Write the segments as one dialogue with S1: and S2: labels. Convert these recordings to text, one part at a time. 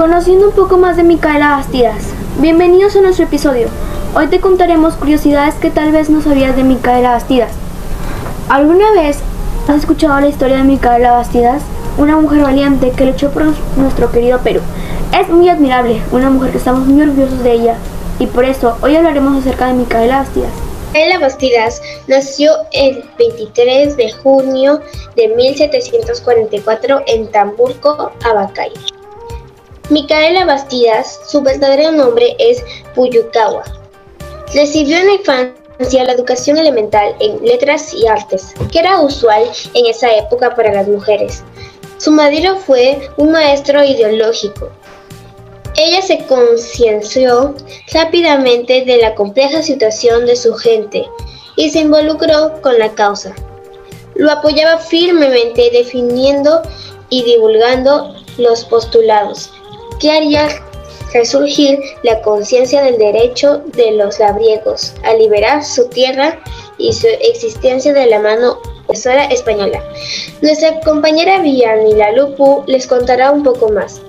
S1: Conociendo un poco más de Micaela Bastidas. Bienvenidos a nuestro episodio. Hoy te contaremos curiosidades que tal vez no sabías de Micaela Bastidas. ¿Alguna vez has escuchado la historia de Micaela Bastidas? Una mujer valiente que luchó por nuestro querido Perú. Es muy admirable, una mujer que estamos muy orgullosos de ella. Y por eso hoy hablaremos acerca de Micaela Bastidas.
S2: Micaela Bastidas nació el 23 de junio de 1744 en Tamburco, Abacay. Micaela Bastidas, su verdadero nombre es Puyukawa. Recibió en la infancia la educación elemental en letras y artes, que era usual en esa época para las mujeres. Su marido fue un maestro ideológico. Ella se concienció rápidamente de la compleja situación de su gente y se involucró con la causa. Lo apoyaba firmemente definiendo y divulgando los postulados que haría resurgir la conciencia del derecho de los labriegos a liberar su tierra y su existencia de la mano opresora española. Nuestra compañera Vianney Lalupu les contará un poco más.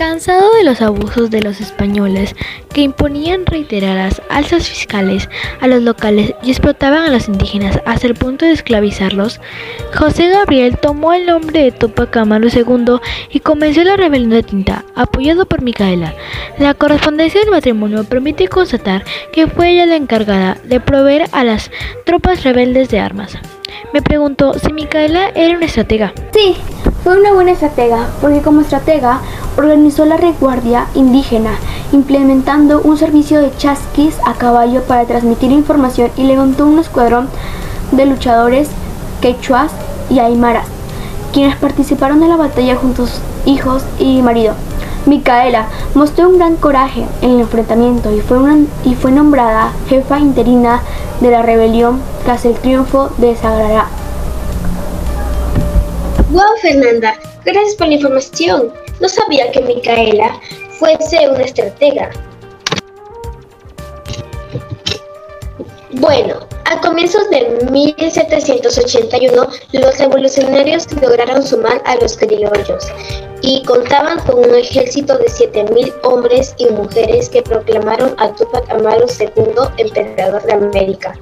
S3: Cansado de los abusos de los españoles que imponían reiteradas alzas fiscales a los locales y explotaban a los indígenas hasta el punto de esclavizarlos, José Gabriel tomó el nombre de Tupac Amaru II y comenzó la rebelión de Tinta, apoyado por Micaela. La correspondencia del matrimonio permite constatar que fue ella la encargada de proveer a las tropas rebeldes de armas. Me preguntó si Micaela era una estratega.
S1: Sí, fue una buena estratega, porque como estratega organizó la reguardia indígena, implementando un servicio de chasquis a caballo para transmitir información y levantó un escuadrón de luchadores quechuas y aymaras, quienes participaron en la batalla junto a sus hijos y marido. Micaela mostró un gran coraje en el enfrentamiento y fue, y fue nombrada jefa interina de la rebelión tras el triunfo de Sagrada.
S2: ¡Wow, Fernanda! Gracias por la información. No sabía que Micaela fuese una estratega. Bueno, a comienzos de 1781, los revolucionarios lograron sumar a los criollos y contaban con un ejército de 7.000 hombres y mujeres que proclamaron a Tupac Amaru II emperador de América.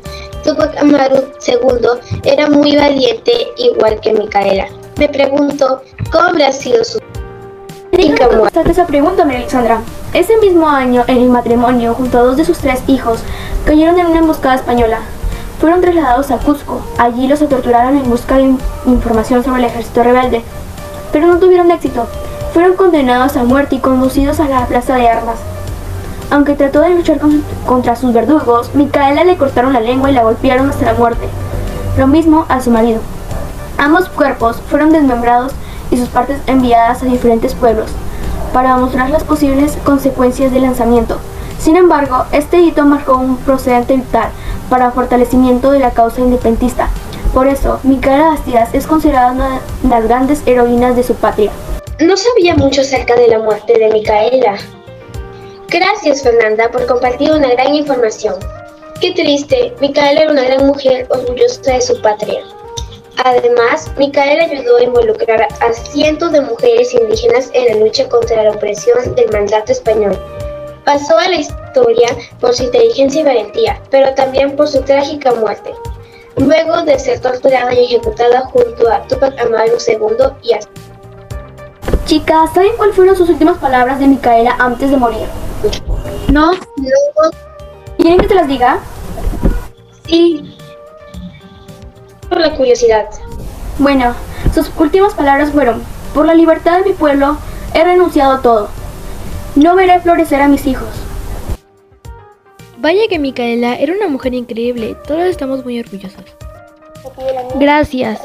S2: Tupac Amaru II era muy valiente, igual que Micaela. Me pregunto, ¿cómo habrá sido su
S1: contestaste esa pregunta, Alexandra. Ese mismo año, en el matrimonio, junto a dos de sus tres hijos, cayeron en una emboscada española. Fueron trasladados a Cusco. Allí los torturaron en busca de información sobre el ejército rebelde. Pero no tuvieron éxito. Fueron condenados a muerte y conducidos a la plaza de armas. Aunque trató de luchar contra sus verdugos, Micaela le cortaron la lengua y la golpearon hasta la muerte. Lo mismo a su marido. Ambos cuerpos fueron desmembrados y sus partes enviadas a diferentes pueblos para mostrar las posibles consecuencias del lanzamiento. Sin embargo, este hito marcó un procedente vital para fortalecimiento de la causa independentista. Por eso, Micaela Bastidas es considerada una de las grandes heroínas de su patria.
S2: No sabía mucho acerca de la muerte de Micaela. Gracias, Fernanda, por compartir una gran información. Qué triste, Micaela era una gran mujer orgullosa de su patria. Además, Micaela ayudó a involucrar a cientos de mujeres indígenas en la lucha contra la opresión del mandato español. Pasó a la historia por su inteligencia y valentía, pero también por su trágica muerte, luego de ser torturada y ejecutada junto a Tupac Amaru II y a...
S1: Chicas, ¿saben cuáles fueron sus últimas palabras de Micaela antes de morir?
S2: No,
S1: no. ¿Quieren que te las diga?
S2: Sí, por la curiosidad.
S1: Bueno, sus últimas palabras fueron, por la libertad de mi pueblo, he renunciado a todo. No veré florecer a mis hijos.
S3: Vaya que Micaela era una mujer increíble, todos estamos muy orgullosos. Gracias.